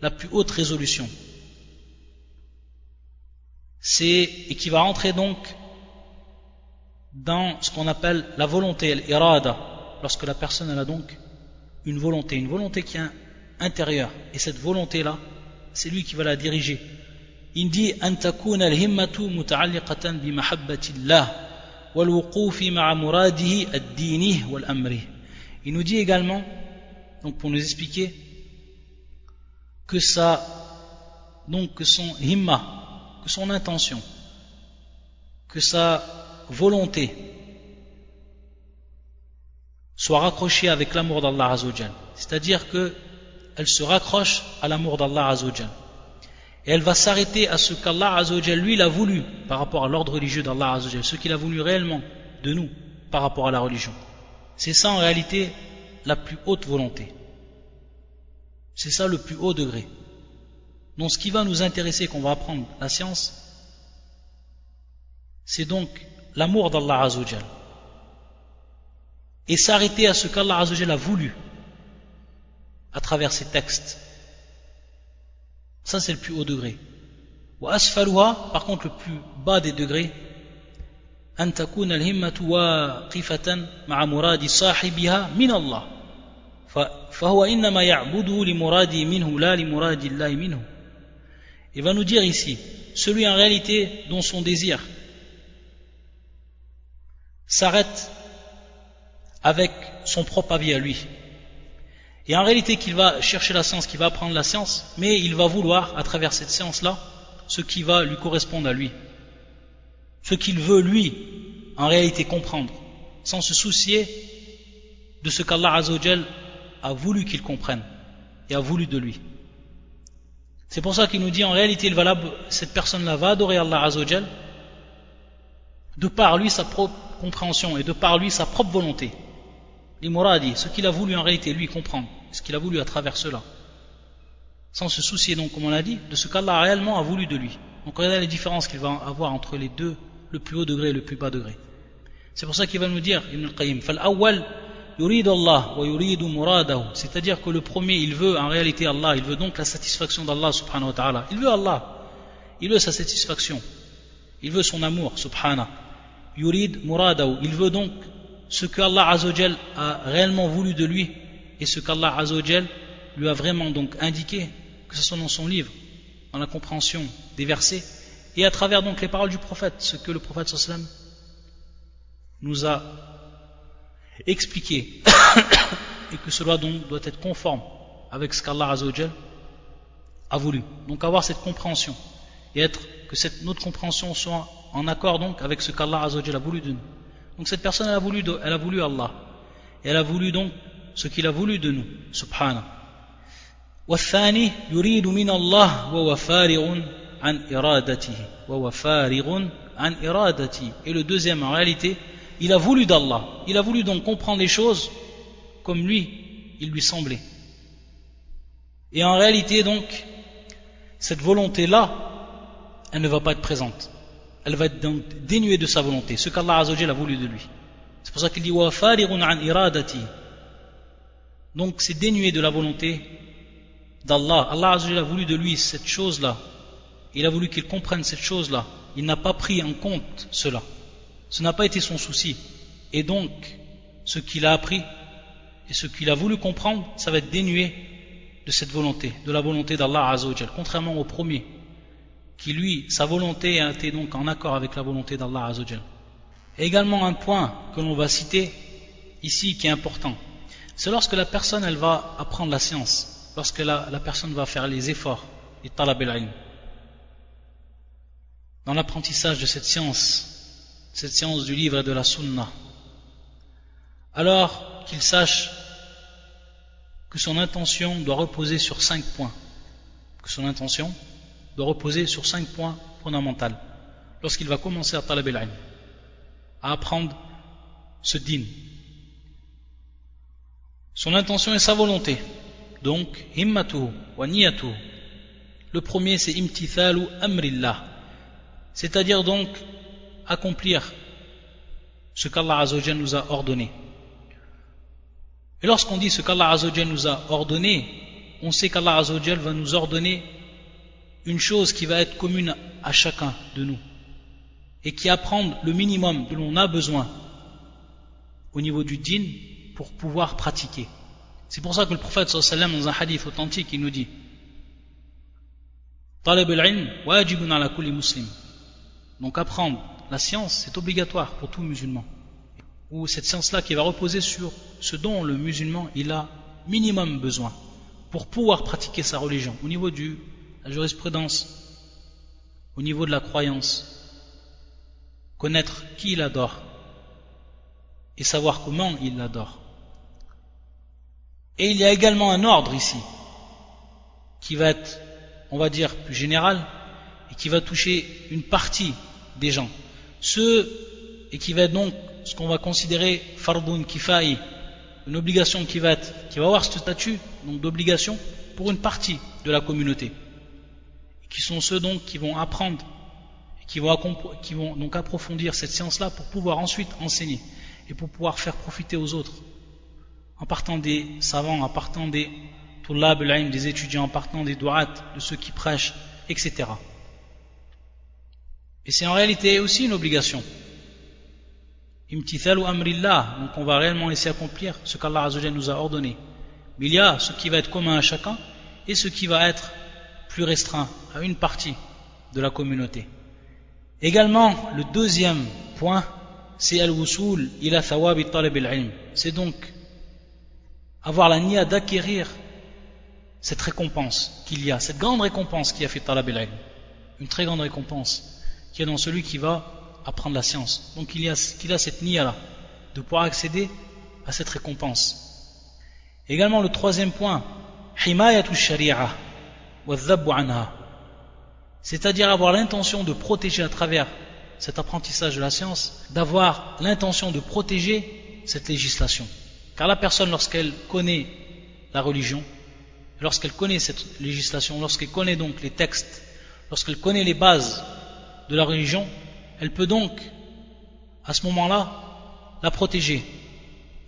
la plus haute résolution. C'est, et qui va entrer donc dans ce qu'on appelle la volonté, l'irada, lorsque la personne a donc une volonté, une volonté qui est intérieure. Et cette volonté-là, c'est lui qui va la diriger. Il dit al-himmatu muta'alliqatan bi wal wuqufi ma'a muradihi ad-dini wal amri. Il nous dit également donc pour nous expliquer que ça, donc que son himma, que son intention, que sa volonté soit raccrochée avec l'amour d'Allah Azzawajal. C'est-à-dire que elle se raccroche à l'amour d'Allah Azzawajal. Et elle va s'arrêter à ce qu'Allah Azzawajal, lui, l'a voulu par rapport à l'ordre religieux d'Allah Azzawajal, ce qu'il a voulu réellement de nous par rapport à la religion. C'est ça en réalité la plus haute volonté. C'est ça le plus haut degré. Donc ce qui va nous intéresser, qu'on va apprendre la science, c'est donc l'amour d'Allah Azzawajal. Et s'arrêter à ce qu'Allah Azzawajal a voulu à travers ces textes. Ça c'est le plus haut degré. Wa asfaluha, par contre le plus bas des degrés, أن تكون الهمة واقفة مع مراد صاحبها من الله il va nous dire ici celui en réalité dont son désir s'arrête avec son propre avis à lui et en réalité qu'il va chercher la science, qu'il va apprendre la science, mais il va vouloir, à travers cette science-là, ce qui va lui correspondre à lui. Ce qu'il veut, lui, en réalité comprendre, sans se soucier de ce qu'Allah Azzawajal a voulu qu'il comprenne et a voulu de lui. C'est pour ça qu'il nous dit en réalité, cette personne-là va adorer Allah Azzawajal de par lui sa propre compréhension et de par lui sa propre volonté. L'imoradi, ce qu'il a voulu en réalité lui comprendre, ce qu'il a voulu à travers cela. Sans se soucier donc, comme on l'a dit, de ce qu'Allah réellement a voulu de lui. Donc regardez les différences qu'il va avoir entre les deux, le plus haut degré et le plus bas degré. C'est pour ça qu'il va nous dire, Ibn al-Qayyim, c'est-à-dire que le premier, il veut en réalité Allah, il veut donc la satisfaction d'Allah subhanahu. Il veut Allah, il veut sa satisfaction, il veut son amour, subhanahu. Il veut donc ce que Allah a réellement voulu de lui et ce qu'Allah lui a vraiment donc indiqué, que ce soit dans son livre, dans la compréhension des versets, et à travers donc les paroles du prophète, ce que le prophète sallam nous a expliqué, [COUGHS] et que cela donc doit être conforme avec ce qu'Allah a voulu. Donc avoir cette compréhension, et être que cette, notre compréhension soit en accord donc avec ce qu'Allah a voulu de nous. Donc cette personne elle a voulu, elle a voulu Allah, et elle a voulu donc ce qu'il a voulu de nous, subhanahu. والثاني يريد من الله وهو فارغ عن إرادته وهو فارغ عن إرادته et le deuxième en réalité il a voulu d'Allah il a voulu donc comprendre les choses comme lui il lui semblait et en réalité donc cette volonté là elle ne va pas être présente elle va être donc dénuée de sa volonté ce qu'Allah a voulu de lui c'est pour ça qu'il dit donc c'est dénué de la volonté d'Allah. Allah a voulu de lui cette chose-là. Il a voulu qu'il comprenne cette chose-là. Il n'a pas pris en compte cela. Ce n'a pas été son souci. Et donc, ce qu'il a appris et ce qu'il a voulu comprendre, ça va être dénué de cette volonté, de la volonté d'Allah Azzawajal, contrairement au premier, qui lui, sa volonté a été donc en accord avec la volonté d'Allah Azzawajal. Également un point que l'on va citer ici qui est important, c'est lorsque la personne elle va apprendre la science lorsque la, personne va faire les efforts, et talab dans l'apprentissage de cette science, cette science du livre et de la sunna, alors qu'il sache que son intention doit reposer sur cinq points, que son intention doit reposer sur cinq points fondamentaux lorsqu'il va commencer à talab à apprendre ce din. Son intention et sa volonté, donc, himmatuhu wa niyatuhu. Le premier, c'est imtithalu amrillah. C'est-à-dire donc accomplir ce qu'Allah Azzawajal nous a ordonné. Et lorsqu'on dit ce qu'Allah Azzawajal nous a ordonné, on sait qu'Allah Azzawajal va nous ordonner une chose qui va être commune à chacun de nous et qui apprendre le minimum que l'on a besoin au niveau du din pour pouvoir pratiquer. C'est pour ça que le prophète sallam dans un hadith authentique il nous dit donc apprendre la science c'est obligatoire pour tout musulman ou cette science-là qui va reposer sur ce dont le musulman il a minimum besoin pour pouvoir pratiquer sa religion au niveau de la jurisprudence au niveau de la croyance connaître qui il adore et savoir comment il l'adore et il y a également un ordre ici, qui va être, on va dire, plus général, et qui va toucher une partie des gens. Ceux, et qui va être donc ce qu'on va considérer fardun kifai, une obligation qui va être, qui va avoir ce statut, d'obligation, pour une partie de la communauté. Qui sont ceux donc qui vont apprendre, qui vont, donc approfondir cette science-là pour pouvoir ensuite enseigner, et pour pouvoir faire profiter aux autres en partant des savants, en partant des tullab des étudiants, en partant des du'at, de ceux qui prêchent, etc. Et c'est en réalité aussi une obligation. Imtithalu amrillah, donc on va réellement laisser accomplir ce qu'Allah nous a ordonné. Mais il y a ce qui va être commun à chacun et ce qui va être plus restreint à une partie de la communauté. Également, le deuxième point, c'est al-wusul ila thawabi talib al-ilm. C'est donc avoir la nia d'acquérir cette récompense qu'il y a, cette grande récompense qui a fait Talab el une très grande récompense qui est dans celui qui va apprendre la science. Donc il, y a, qu'il a cette nia là, de pouvoir accéder à cette récompense. Également le troisième point, himayatu shari'a. C'est-à-dire avoir l'intention de protéger à travers cet apprentissage de la science, d'avoir l'intention de protéger cette législation. Car la personne, lorsqu'elle connaît la religion, lorsqu'elle connaît cette législation, lorsqu'elle connaît donc les textes, lorsqu'elle connaît les bases de la religion, elle peut donc, à ce moment-là, la protéger,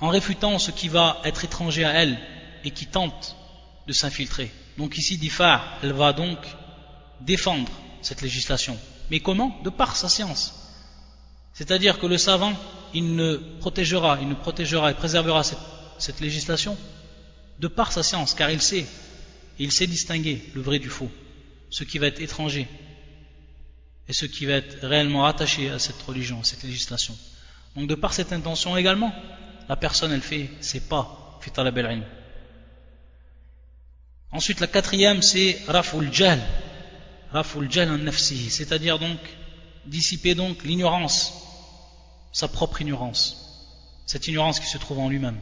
en réfutant ce qui va être étranger à elle et qui tente de s'infiltrer. Donc ici, Difar, elle va donc défendre cette législation. Mais comment? De par sa science. C'est-à-dire que le savant, il ne protégera, il ne protégera et préservera cette, législation de par sa science, car il sait, il sait distinguer le vrai du faux, ce qui va être étranger et ce qui va être réellement attaché à cette religion, à cette législation. Donc de par cette intention également, la personne elle fait ses pas, fit belle Ensuite la quatrième c'est raful jahl, raful jahl en nafsihi, c'est-à-dire donc dissiper donc l'ignorance, sa propre ignorance, cette ignorance qui se trouve en lui-même.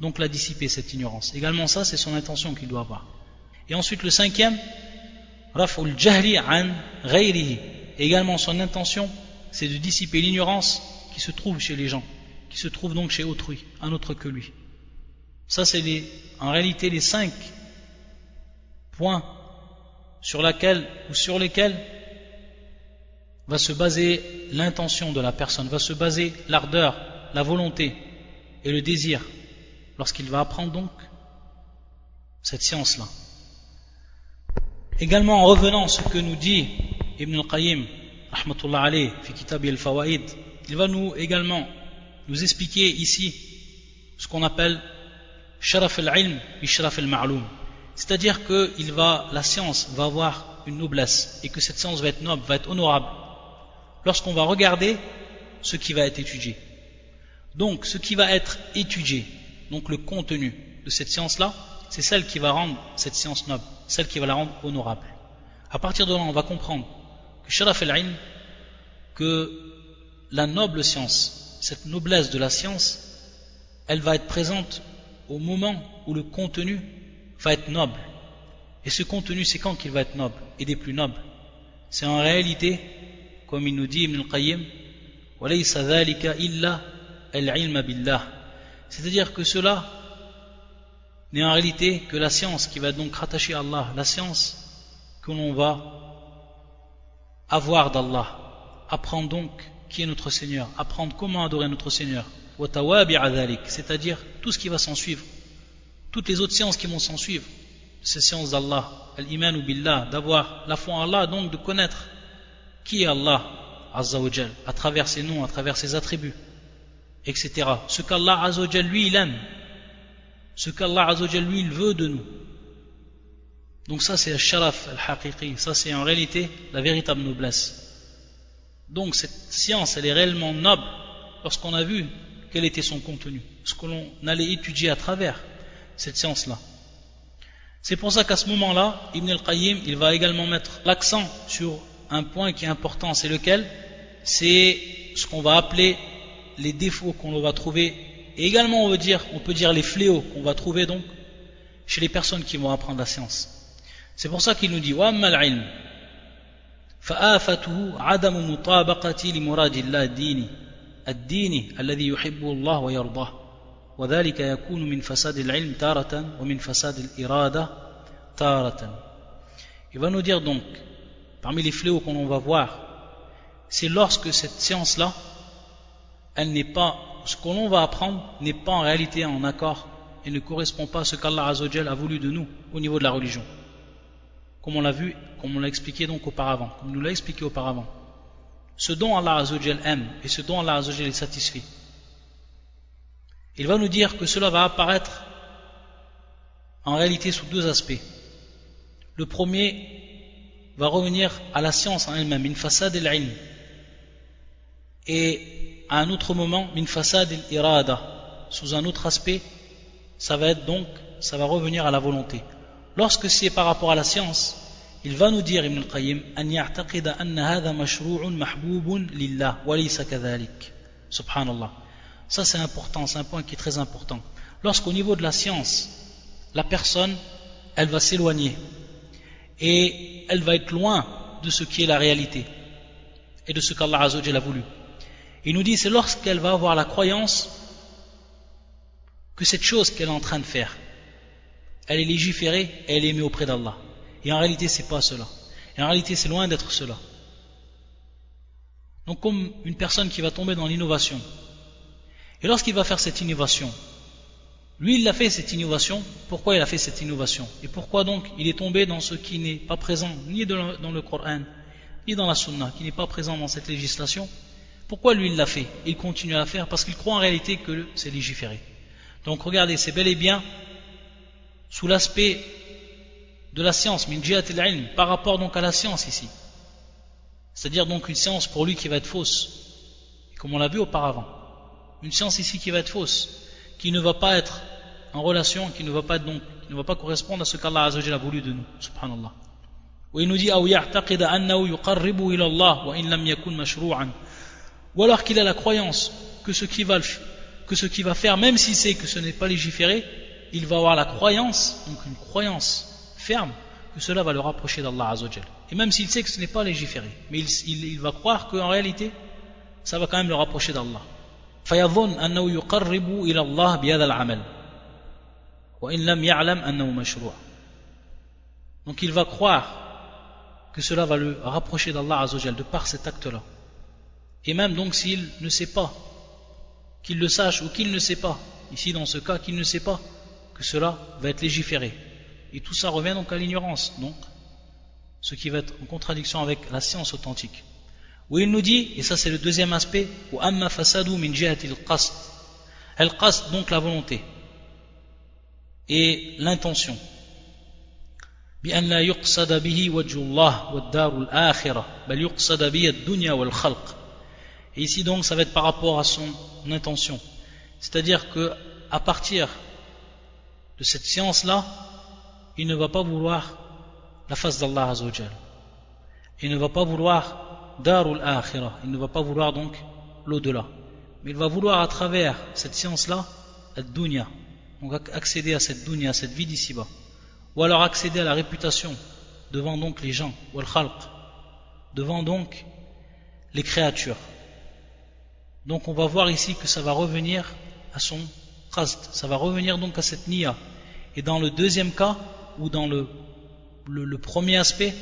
Donc la dissiper cette ignorance. Également ça c'est son intention qu'il doit avoir. Et ensuite le cinquième, raful jahli an ghayrihi. Également son intention c'est de dissiper l'ignorance qui se trouve chez les gens qui se trouve donc chez autrui, un autre que lui. Ça, c'est en réalité les cinq points sur, laquelle, ou sur lesquels va se baser l'intention de la personne, va se baser l'ardeur, la volonté et le désir lorsqu'il va apprendre donc cette science-là. Également en revenant à ce que nous dit Ibn al-Qayyim, rahmatullah fi kitab al-fawaid, il va nous également nous expliquer ici ce qu'on appelle sharaf al-ilm et sharaf al-ma'loum. C'est-à-dire que la science va avoir une noblesse et que cette science va être noble, va être honorable lorsqu'on va regarder ce qui va être étudié. Donc, ce qui va être étudié, donc le contenu de cette science-là, c'est celle qui va rendre cette science noble, celle qui va la rendre honorable. À partir de là, on va comprendre que sharaf al-ilm, que la noble science, cette noblesse de la science, elle va être présente au moment où le contenu va être noble. Et ce contenu, c'est quand qu'il va être noble et des plus nobles? C'est en réalité, comme il nous dit Ibn al-Qayyim, c'est-à-dire que cela n'est en réalité que la science qui va donc rattacher à Allah, la science que l'on va avoir d'Allah. Apprendre donc qui est notre Seigneur, apprendre comment adorer notre Seigneur, c'est-à-dire tout ce qui va s'en suivre, toutes les autres sciences qui vont s'en suivre, ces sciences d'Allah, al-iman ou d'avoir la foi en Allah, donc de connaître qui est Allah, à travers ses noms, à travers ses attributs, etc. Ce qu'Allah Azzawajal, lui, il aime, ce qu'Allah Azzawajal, lui, il veut de nous. Donc ça, c'est le sharaf al-haqiqi, ça, c'est en réalité la véritable noblesse. Donc cette science, elle est réellement noble lorsqu'on a vu quel était son contenu, ce que l'on allait étudier à travers cette science-là. C'est pour ça qu'à ce moment-là, Ibn al-Qayyim, il va également mettre l'accent sur un point qui est important, c'est lequel C'est ce qu'on va appeler les défauts qu'on va trouver, et également on, veut dire, on peut dire les fléaux qu'on va trouver donc chez les personnes qui vont apprendre la science. C'est pour ça qu'il nous dit « Wa ilm فآفته عدم مطابقة لمراد الله الديني الديني الذي يحبه الله ويرضاه وذلك يكون من فساد العلم تارة ومن فساد الإرادة تارة Il va nous dire donc, parmi les fléaux qu'on va voir, c'est lorsque cette science-là, elle n'est pas, ce que l'on va apprendre n'est pas en réalité en accord et ne correspond pas à ce qu'Allah a voulu de nous au niveau de la religion. comme on l'a vu, comme on l'a expliqué donc auparavant, comme nous l'a expliqué auparavant. Ce dont Allah Azzawajal aime et ce dont Allah Azzawajal est satisfait. il va nous dire que cela va apparaître en réalité sous deux aspects. Le premier va revenir à la science en elle-même, min fasad al-ilm, et à un autre moment, min fasad al-irada, sous un autre aspect, ça va être donc, ça va revenir à la volonté. Lorsque c'est par rapport à la science, il va nous dire, Ibn al-Qayyim, an anna hadha mashru'un lillah. Subhanallah. Ça c'est important, c'est un point qui est très important. Lorsqu'au niveau de la science, la personne, elle va s'éloigner et elle va être loin de ce qui est la réalité. et de ce qu'Allah a voulu. Il nous dit c'est lorsqu'elle va avoir la croyance que cette chose qu'elle est en train de faire, elle est légiférée et elle est mise auprès d'Allah. Et en réalité, c'est pas cela. Et en réalité, c'est loin d'être cela. Donc, comme une personne qui va tomber dans l'innovation, et lorsqu'il va faire cette innovation, lui, il a fait cette innovation. Pourquoi il a fait cette innovation? Et pourquoi donc il est tombé dans ce qui n'est pas présent ni dans le Coran, ni dans la Sunna, qui n'est pas présent dans cette législation? Pourquoi lui, il l'a fait? Et il continue à la faire parce qu'il croit en réalité que c'est légiféré. Donc regardez, c'est bel et bien sous l'aspect de la science, par rapport donc à la science ici. C'est-à-dire donc une science pour lui qui va être fausse, comme on l'a vu auparavant. Une science ici qui va être fausse qui ne va pas être en relation, qui ne va pas donc, qui ne va pas correspondre à ce qu'Allah a voulu de nous, subhanallah. Ou il nous dit ou alors qu'il a la croyance que ce qui va faire même si c'est que ce n'est pas légiféré il va avoir la croyance donc une croyance ferme que cela va le rapprocher d'Allah et même s'il sait que ce n'est pas légiféré mais il, il, il va croire qu'en réalité ça va quand même le rapprocher d'Allah فيظن أنه يقرب إلى الله بهذا العمل وإن لم يعلم أنه مشروع donc il va croire que cela va le rapprocher d'Allah Azzawajal de par cet acte-là et même donc s'il ne sait pas qu'il le sache ou qu'il ne sait pas ici dans ce cas qu'il ne sait pas que cela va être légiféré et tout ça revient donc à l'ignorance donc ce qui va être en contradiction avec la science authentique où il nous dit, et ça c'est le deuxième aspect, ou amma fasadu min qasd. Al-qasd, donc la volonté. Et l'intention. بأن لا يقصد به وجه الله والدار الآخرة بل يقصد به الدنيا والخلق et ici donc ça va être par rapport à son intention c'est-à-dire que à partir de cette science là il ne va pas vouloir la face d'Allah Azzawajal il ne va pas vouloir darul. Il ne va pas vouloir donc l'au-delà. Mais il va vouloir à travers cette science-là, la dunya. Donc accéder à cette dunya, à cette vie d'ici-bas. Ou alors accéder à la réputation devant donc les gens, ou al devant donc les créatures. Donc on va voir ici que ça va revenir à son qasd, ça va revenir donc à cette niya. Et dans le deuxième cas, ou dans le premier aspect,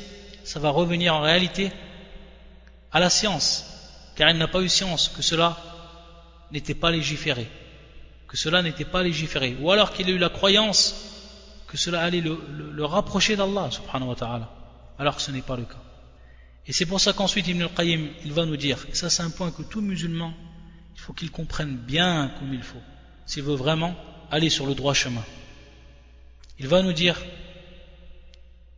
ça va revenir en réalité à la science, car il n'a pas eu science que cela n'était pas légiféré, que cela n'était pas légiféré, ou alors qu'il a eu la croyance que cela allait le, rapprocher d'Allah, alors que ce n'est pas le cas. Et c'est pour ça qu'ensuite Ibn al-Qayyim, il va nous dire, et ça c'est un point que tout musulman, il faut qu'il comprenne bien comme il faut, s'il veut vraiment aller sur le droit chemin. Il va nous dire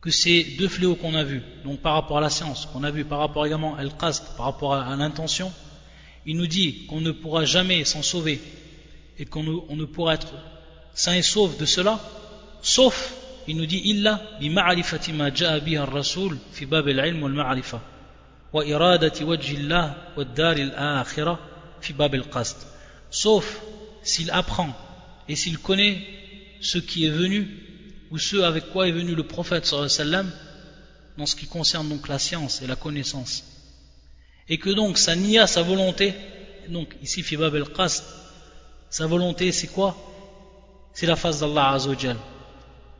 que ces deux fléaux qu'on a vus, donc par rapport à la science, qu'on a vu par rapport également à al-qasd, par rapport à, l'intention, il nous dit qu'on ne pourra jamais s'en sauver et qu'on ne, pourra être sain et sauf de cela, sauf, il nous dit, illa bi ma'rifati ma ja'a biha rasul fi bab al-ilm wal ma'rifa wa iradati wajhi Allah wa dar al-akhirah fi bab al-qasd. Sauf s'il apprend et s'il connaît ce qui est venu ou ce avec quoi est venu le prophète sallam dans ce qui concerne donc la science et la connaissance. Et que donc sa niya, sa volonté, donc ici Fibab el qasd sa volonté c'est quoi? C'est la face d'Allah Azzawajal,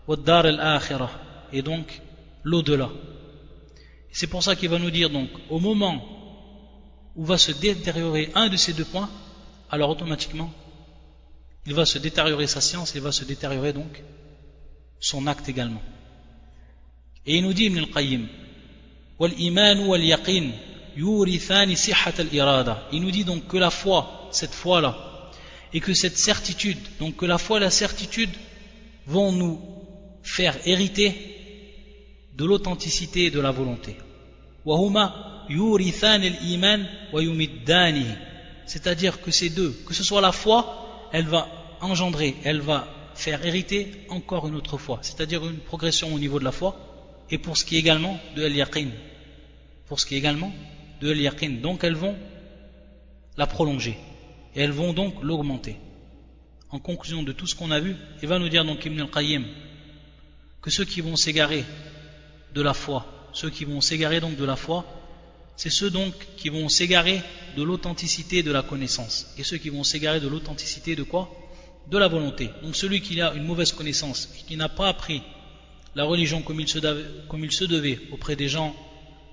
Waddar al-akhirah, et donc l'au-delà. C'est pour ça qu'il va nous dire donc, au moment où va se détériorer un de ces deux points, alors automatiquement, il va se détériorer sa science, il va se détériorer donc son acte également. Et il nous dit Ibn al-Qayyim, il nous dit donc que la foi, cette foi-là, et que cette certitude, donc que la foi et la certitude vont nous faire hériter de l'authenticité et de la volonté. C'est-à-dire que ces deux, que ce soit la foi, elle va engendrer, elle va faire hériter encore une autre foi, c'est-à-dire une progression au niveau de la foi, et pour ce qui est également de al-yaqin. Pour ce qui est également de al-yaqin. Donc elles vont la prolonger, et elles vont donc l'augmenter. En conclusion de tout ce qu'on a vu, il va nous dire donc Ibn al-Qayyim que ceux qui vont s'égarer de la foi, ceux qui vont s'égarer donc de la foi, c'est ceux donc qui vont s'égarer de l'authenticité de la connaissance. Et ceux qui vont s'égarer de l'authenticité de quoi? De la volonté. Donc celui qui a une mauvaise connaissance et qui n'a pas appris la religion comme il, se devait, auprès des gens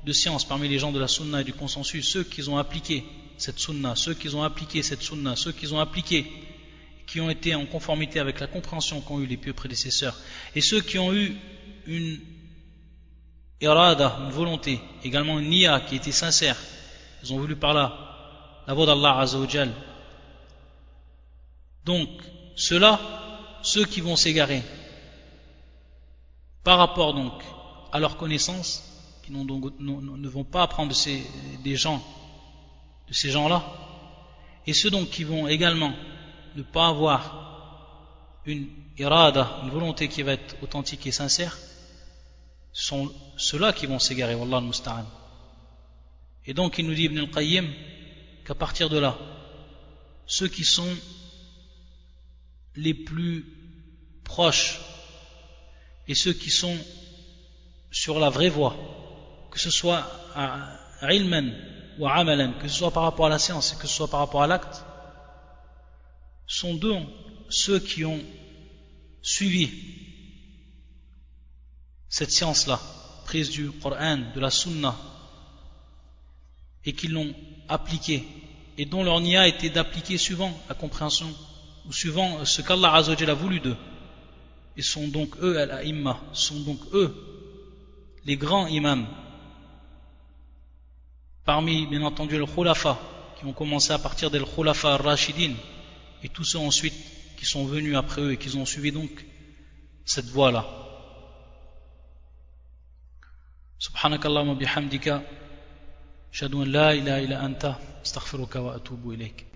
de science, parmi les gens de la sunna et du consensus, ceux qui ont appliqué cette sunna, ceux qui ont appliqué cette sunna, ceux qui ont appliqué, qui ont été en conformité avec la compréhension qu'ont eu les pieux prédécesseurs, et ceux qui ont eu une irada, une volonté, également une niya qui était sincère, ils ont voulu par là la voix d'Allah Azzawajal. Donc, ceux-là, ceux qui vont s'égarer, par rapport donc à leur connaissance, qui ne vont pas apprendre de ces, gens-là, et ceux donc qui vont également ne pas avoir une irada, une volonté qui va être authentique et sincère, sont ceux-là qui vont s'égarer, Wallah al-Musta'an. Et donc il nous dit Ibn al-Qayyim qu'à partir de là, ceux qui sont les plus proches et ceux qui sont sur la vraie voie, que ce soit à ilman ou à amalan, que ce soit par rapport à la science et que ce soit par rapport à l'acte, sont deux ceux qui ont suivi cette science-là, prise du Coran, de la Sunna, et qui l'ont appliquée, et dont leur nia été d'appliquer suivant la compréhension, ou suivant ce qu'Allah a voulu d'eux. Et sont donc eux, al-A'imma, sont donc eux, les grands imams, parmi bien entendu le khulafa qui ont commencé à partir des khulafa rashidin et tous ceux ensuite qui sont venus après eux et qui ont suivi donc cette voie là subhanakallahumma bihamdika ashhadu an la ilaha illa anta astaghfiruka wa atubu ilayk